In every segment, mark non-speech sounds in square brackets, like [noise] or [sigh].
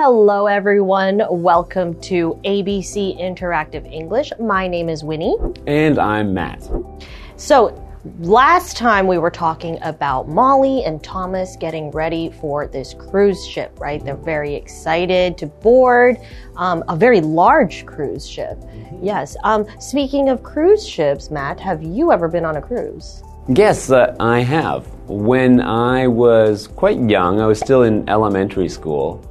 Hello, everyone. Welcome to ABC Interactive English. My name is Winnie. And I'm Matt. So, last time we were talking about Molly and Thomas getting ready for this cruise ship, right? They're very excited to board um, a very large cruise ship. Yes. Um, speaking of cruise ships, Matt, have you ever been on a cruise? Yes, uh, I have. When I was quite young, I was still in elementary school.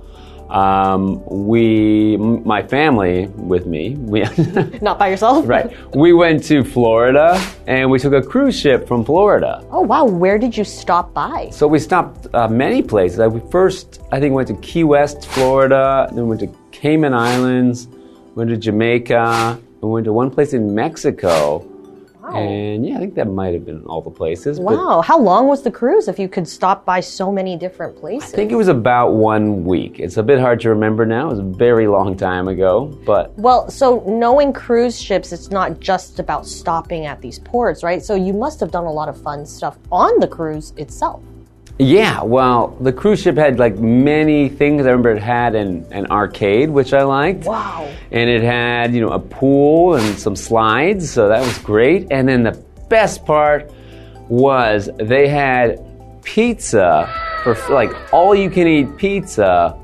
Um, we, my family with me, we, [laughs] Not by yourself? right, we went to Florida and we took a cruise ship from Florida. Oh, wow. Where did you stop by? So we stopped uh, many places. Uh, we first, I think, went to Key West, Florida. Then went to Cayman Islands. Went to Jamaica. We went to one place in Mexico. And yeah, I think that might have been all the places. Wow. How long was the cruise if you could stop by so many different places? I think it was about one week. It's a bit hard to remember now. It was a very long time ago, but Well, so knowing cruise ships, it's not just about stopping at these ports, right? So you must have done a lot of fun stuff on the cruise itself. Yeah, well, the cruise ship had like many things. I remember it had an, an arcade, which I liked. Wow. And it had, you know, a pool and some slides, so that was great. And then the best part was they had pizza for like all you can eat pizza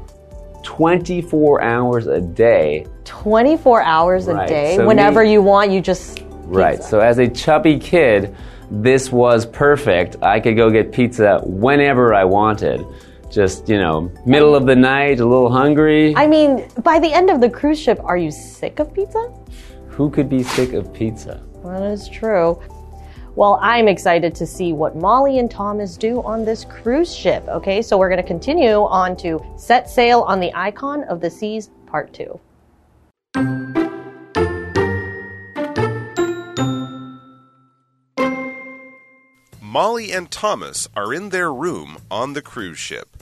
24 hours a day 24 hours a day. so Whenever me- you want, you just. Right. So as a chubby kid, this was perfect. I could go get pizza whenever I wanted. Just, you know, middle of the night, a little hungry. I mean, by the end of the cruise ship, are you sick of pizza? Who could be sick of pizza? That is true. Well, I'm excited to see what Molly and Thomas do on this cruise ship. Okay, so we're going to continue on to Set Sail on the Icon of the Seas, Part 2. Molly and Thomas are in their room on the cruise ship.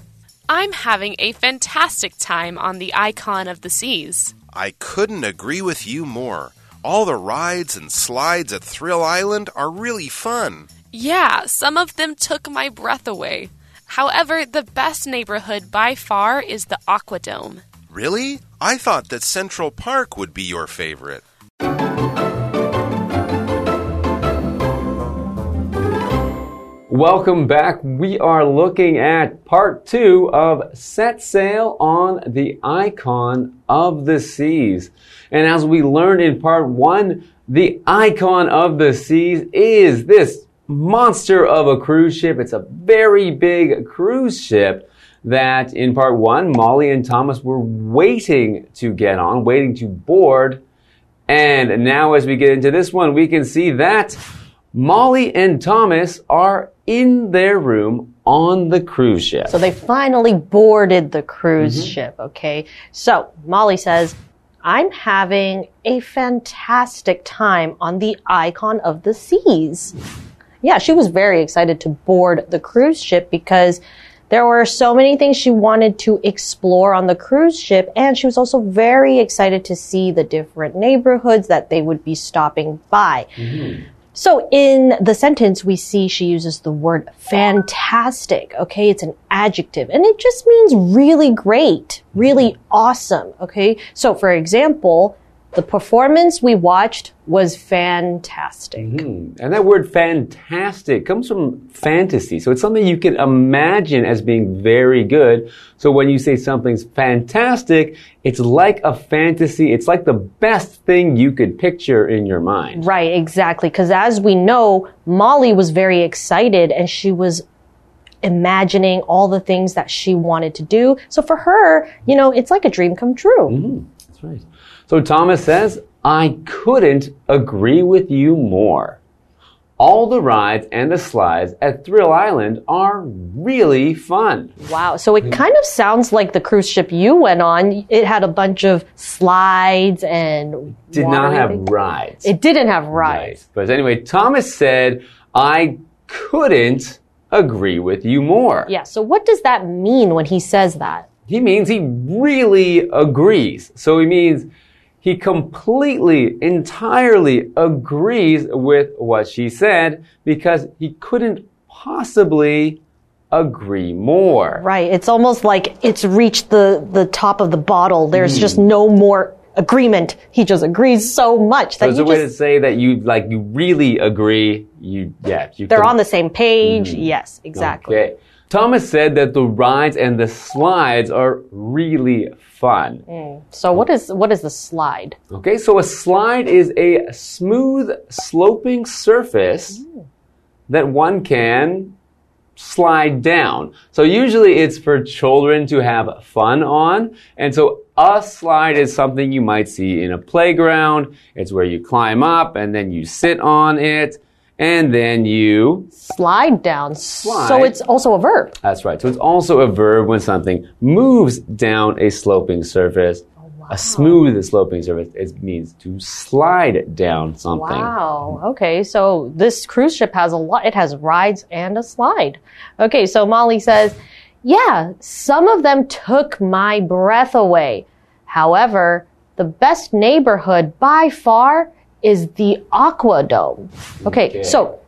I'm having a fantastic time on the Icon of the Seas. I couldn't agree with you more. All the rides and slides at Thrill Island are really fun. Yeah, some of them took my breath away. However, the best neighborhood by far is the Aquadome. Really? I thought that Central Park would be your favorite. Welcome back. We are looking at part two of Set Sail on the Icon of the Seas. And as we learned in part one, the icon of the seas is this monster of a cruise ship. It's a very big cruise ship that in part one, Molly and Thomas were waiting to get on, waiting to board. And now as we get into this one, we can see that Molly and Thomas are in their room on the cruise ship. So they finally boarded the cruise mm-hmm. ship, okay? So Molly says, I'm having a fantastic time on the icon of the seas. Yeah, she was very excited to board the cruise ship because there were so many things she wanted to explore on the cruise ship, and she was also very excited to see the different neighborhoods that they would be stopping by. Mm-hmm. So in the sentence, we see she uses the word fantastic. Okay. It's an adjective and it just means really great, really mm-hmm. awesome. Okay. So for example, the performance we watched was fantastic. Hmm. And that word fantastic comes from fantasy. So it's something you can imagine as being very good. So when you say something's fantastic, it's like a fantasy. It's like the best thing you could picture in your mind. Right. Exactly. Cause as we know, Molly was very excited and she was imagining all the things that she wanted to do. So for her, you know, it's like a dream come true. That's right. So Thomas says, I couldn't agree with you more. All the rides and the slides at Thrill Island are really fun. Wow. So it kind of sounds like the cruise ship you went on. It had a bunch of slides and Did water not have things. rides. It didn't have rides. Right. But anyway, Thomas said, I couldn't agree with you more. Yeah. So what does that mean when he says that? He means he really agrees. So he means he completely, entirely agrees with what she said because he couldn't possibly agree more. Right. It's almost like it's reached the, the top of the bottle. There's just Hmm. no more agreement. He just agrees so much that There's you a way to say that you like you really agree. You yeah. You they're can- on the same page. Yes, exactly. Okay. Thomas said that the rides and the slides are really fun. Mm. So what is what is the slide? Okay, so a slide is a smooth sloping surface mm. that one can slide down. So usually it's for children to have fun on. And so a slide is something you might see in a playground. It's where you climb up and then you sit on it and then you Slide down. So it's also a verb. That's right. So it's also a verb when something moves down a sloping surface. Oh, a smooth sloping surface. It means to slide down something. Wow. Okay. So this cruise ship has a lot. It has rides and a slide. Okay. So Molly says, yeah, some of them took my breath away. However, the best neighborhood by far is the Aquadome. Okay. Okay. So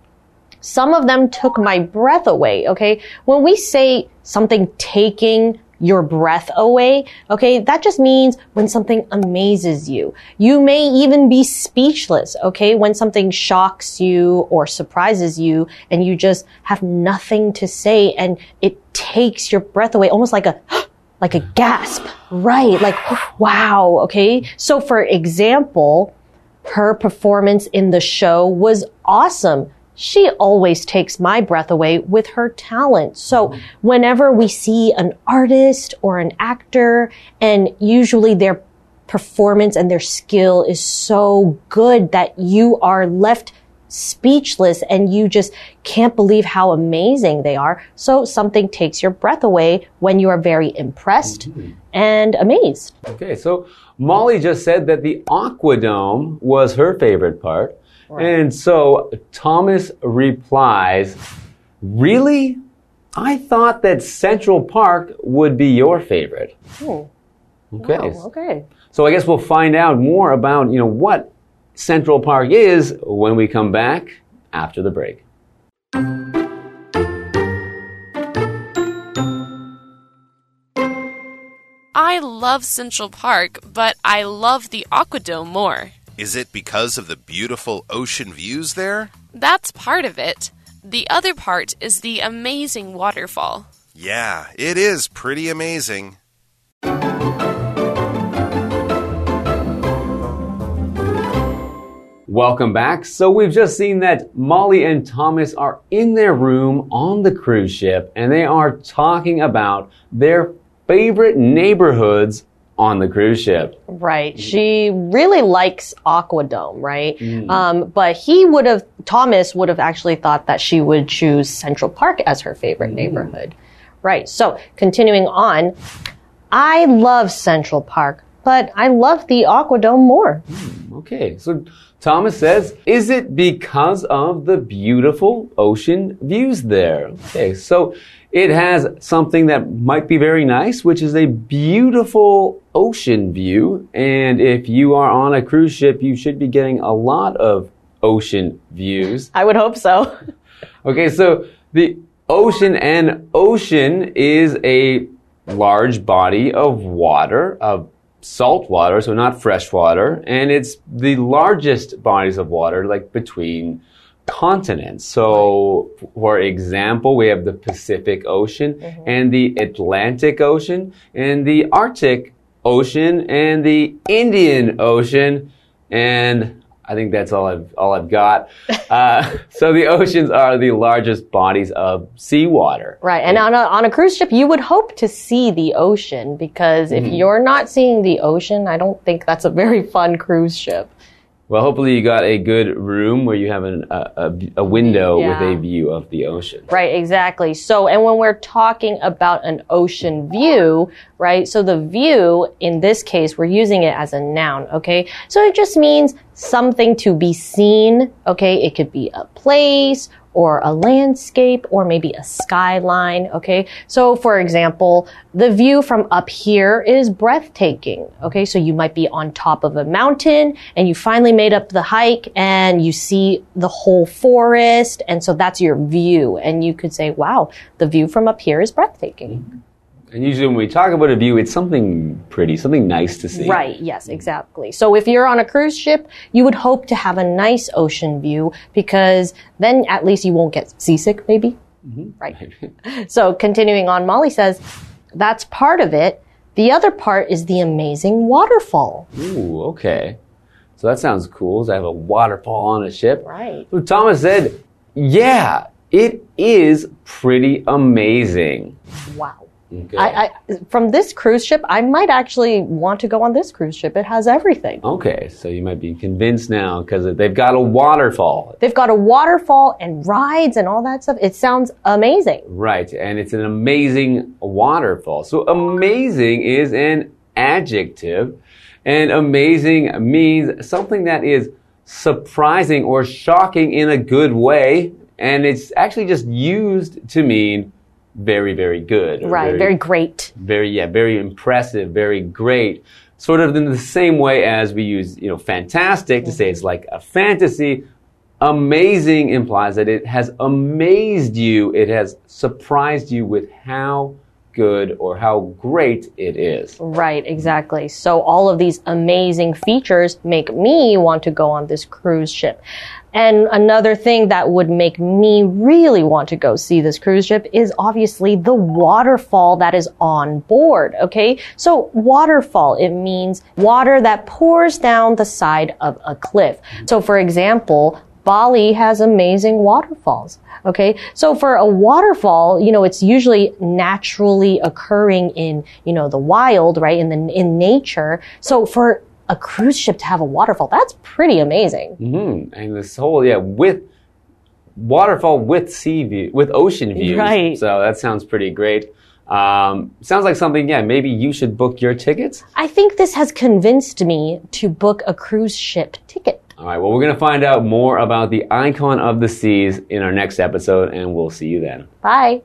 some of them took my breath away. Okay. When we say something taking your breath away, okay, that just means when something amazes you. You may even be speechless, okay, when something shocks you or surprises you and you just have nothing to say and it takes your breath away, almost like a, [gasps] like a gasp. Right. Like, [gasps] wow. Okay. So for example, her performance in the show was awesome. She always takes my breath away with her talent. So whenever we see an artist or an actor and usually their performance and their skill is so good that you are left speechless and you just can't believe how amazing they are. So something takes your breath away when you are very impressed mm-hmm. And amazed. Okay, so Molly just said that the Aquadome was her favorite part. And so Thomas replies, Really? I thought that Central Park would be your favorite. Oh, Okay. wow, okay. So I guess we'll find out more about, you know, what Central Park is when we come back after the break. I love Central Park, but I love the Aquadome more. Is it because of the beautiful ocean views there? That's part of it. The other part is the amazing waterfall. Yeah, it is pretty amazing. Welcome back. So we've just seen that Molly and Thomas are in their room on the cruise ship and they are talking about their favorite neighborhoods on the cruise ship. Right. She really likes Aquadome, right? Mm. Um, but he would have, Thomas would have actually thought that she would choose Central Park as her favorite mm. neighborhood. Right. So continuing on, I love Central Park, but I love the Aquadome more. Mm, okay, so Thomas says, is it because of the beautiful ocean views there? Okay, so it has something that might be very nice, which is a beautiful ocean view. And if you are on a cruise ship, you should be getting a lot of ocean views. I would hope so. [laughs] Okay, so the ocean and ocean is a large body of water, of salt water, so not fresh water, and it's the largest bodies of water, like between continents. So, for example, we have the Pacific Ocean and the Atlantic Ocean and the Arctic Ocean and the Indian Ocean and I think that's all I've all I've got. [laughs] Uh, so the oceans are the largest bodies of seawater. Right. And on a, on a cruise ship, you would hope to see the ocean because if you're not seeing the ocean, I don't think that's a very fun cruise ship. Well, hopefully you got a good room where you have an, a, a, a window with a view of the ocean. Right, exactly. So, and when we're talking about an ocean view, right? So the view, in this case, we're using it as a noun, okay? So it just means something to be seen, okay? It could be a place or a landscape or maybe a skyline. Okay. So for example, the view from up here is breathtaking. Okay. So you might be on top of a mountain and you finally made up the hike and you see the whole forest. And so that's your view. And you could say, wow, the view from up here is breathtaking. And usually when we talk about a view, it's something pretty, something nice to see. Right, yes, exactly. So if you're on a cruise ship, you would hope to have a nice ocean view because then at least you won't get seasick, maybe. Mm-hmm. Right. so continuing on, Molly says, that's part of it. The other part is the amazing waterfall. Ooh, okay. So that sounds cool. To have a waterfall on a ship. Right. So Thomas said, yeah, it is pretty amazing. Wow. Okay. I, I, from this cruise ship, I might actually want to go on this cruise ship. It has everything. okay, so you might be convinced now because they've got a waterfall. They've got a waterfall and rides and all that stuff. It sounds amazing. Right, and it's an amazing waterfall. So amazing is an adjective, and amazing means something that is surprising or shocking in a good way, and it's actually just used to mean very, very good. Right. Very great. very yeah very impressive very great sort of in the same way as we use you know fantastic to say it's like a fantasy amazing implies that it has amazed you it has surprised you with how good or how great it is Right, exactly. So all of these amazing features make me want to go on this cruise ship. And another thing that would make me really want to go see this cruise ship is obviously the waterfall that is on board. Okay. So waterfall, it means water that pours down the side of a cliff. So for example, Bali has amazing waterfalls. Okay. So for a waterfall, you know, it's usually naturally occurring in, you know, the wild, right? In the, in nature. So for a cruise ship to have a waterfall, that's pretty amazing. hmm and this whole yeah with waterfall with sea view with ocean views Right. so that sounds pretty great um, sounds like something yeah maybe you should book your tickets I think this has convinced me to book a cruise ship ticket. All right, well, we're going to find out more about the icon of the seas in our next episode, and we'll see you then. Bye.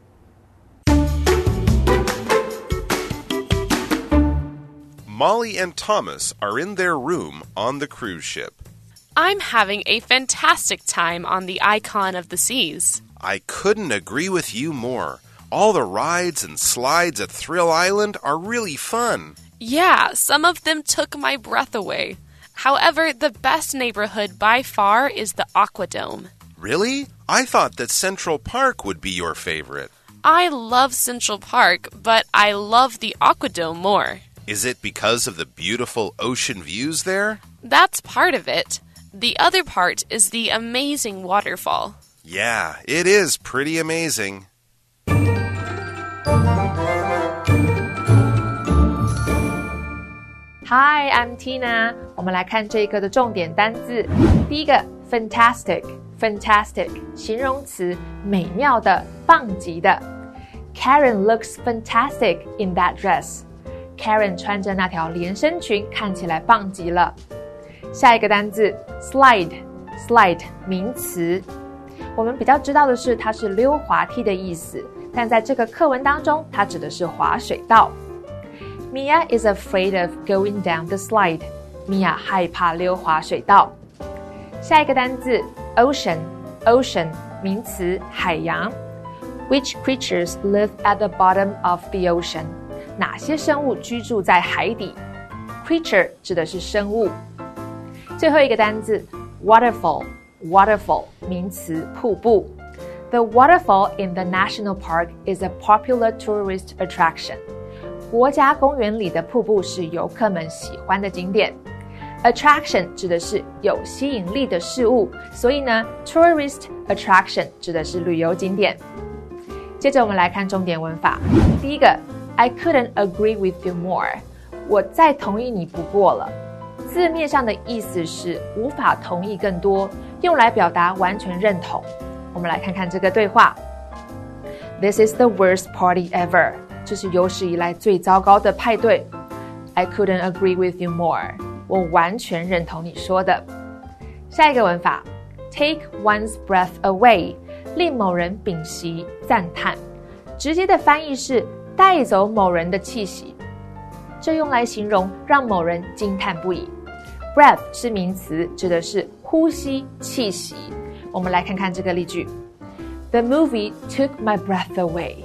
Molly and Thomas are in their room on the cruise ship. I'm having a fantastic time on the icon of the seas. I couldn't agree with you more. All the rides and slides at Thrill Island are really fun. Yeah, some of them took my breath away. However, the best neighborhood by far is the Aquadome. Really? I thought that Central Park would be your favorite. I love Central Park, but I love the Aquadome more. Is it because of the beautiful ocean views there? That's part of it. The other part is the amazing waterfall. Yeah, it is pretty amazing. Hi, I'm Tina。我们来看这一课的重点单字。第一个，fantastic，fantastic，形容词，美妙的、棒极的。Karen looks fantastic in that dress。Karen 穿着那条连身裙，看起来棒极了。下一个单字，slide，slide，名词。我们比较知道的是，它是溜滑梯的意思，但在这个课文当中，它指的是滑水道。Mia is afraid of going down the slide. Mia 害怕溜滑水道。下一个单字，ocean，ocean 名词，海洋。Which creatures live at the bottom of the ocean？哪些生物居住在海底？Creature 指的是生物。最后一个单字，waterfall，waterfall 名词，瀑布。The waterfall in the national park is a popular tourist attraction. 国家公园里的瀑布是游客们喜欢的景点。Attraction 指的是有吸引力的事物，所以呢，tourist attraction 指的是旅游景点。接着我们来看重点文法。第一个，I couldn't agree with you more。我再同意你不过了。字面上的意思是无法同意更多，用来表达完全认同。我们来看看这个对话。This is the worst party ever。这是有史以来最糟糕的派对。I couldn't agree with you more。我完全认同你说的。下一个文法，take one's breath away，令某人屏息赞叹。直接的翻译是带走某人的气息，这用来形容让某人惊叹不已。Breath 是名词，指的是呼吸、气息。我们来看看这个例句：The movie took my breath away。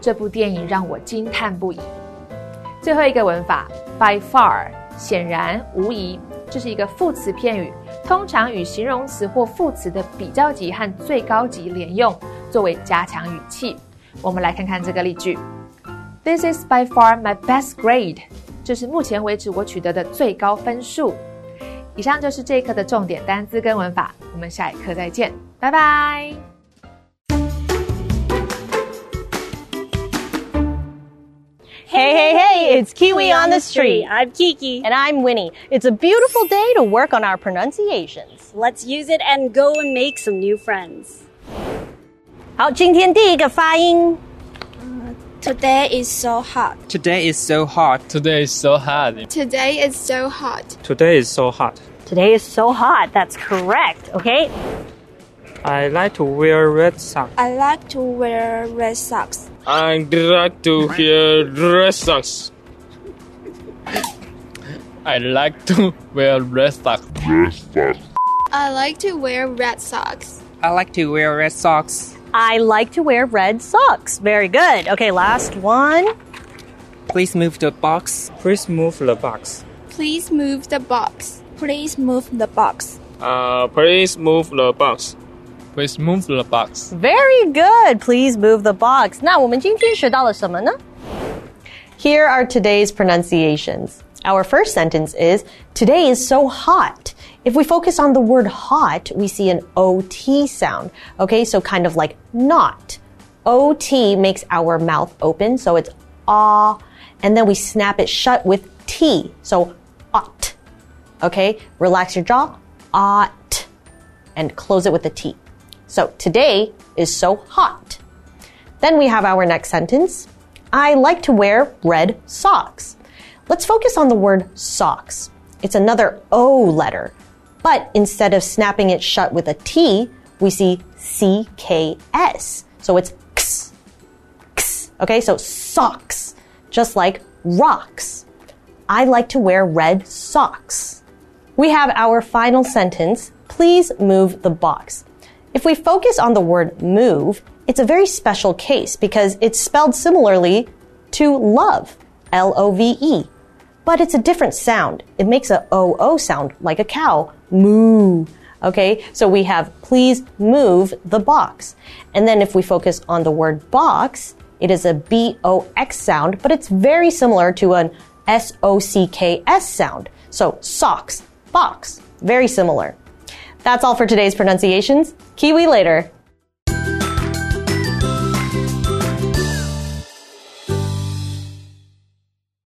这部电影让我惊叹不已。最后一个文法，by far，显然、无疑，这是一个副词片语，通常与形容词或副词的比较级和最高级连用，作为加强语气。我们来看看这个例句：This is by far my best grade。这是目前为止我取得的最高分数。以上就是这一课的重点单词跟文法，我们下一课再见，拜拜。Hey, hey, hey, it's Kiwi on the street. I'm Kiki. And I'm Winnie. It's a beautiful day to work on our pronunciations. Let's use it and go and make some new friends. 好，今天第一个发音 Today is so hot. Today is so hot. Today is so hot. Today is so hot. Today is so hot. Today is so hot. That's correct. Okay. I like to wear red socks. I like to wear red socks. I like to wear red socks. I like to wear red socks. I like to wear red socks. I like to wear red socks. I like to wear red socks. Very good. Okay, last one. Please move the box. Please move the box. Please move the box. Please move the box. Uh, please move the box. Please move the box. Very good. Please move the box. 那我们今天学到了什么呢? Here are today's pronunciations. Our first sentence is Today is so hot. If we focus on the word hot, we see an OT sound. Okay, so kind of like not. OT makes our mouth open, so it's ah, and then we snap it shut with T, so ot. Okay, relax your jaw, ot, and close it with a T. So today is so hot. Then we have our next sentence. I like to wear red socks. Let's focus on the word socks. It's another O letter. But instead of snapping it shut with a T, we see CKS. So it's X. X. Okay, so socks. Just like rocks. I like to wear red socks. We have our final sentence. Please move the box. If we focus on the word move, it's a very special case because it's spelled similarly to love. L O V E. But it's a different sound. It makes a O O sound like a cow. Moo. Okay, so we have please move the box. And then if we focus on the word box, it is a B O X sound, but it's very similar to an S O C K S sound. So socks, box, very similar. That's all for today's pronunciations. Kiwi later.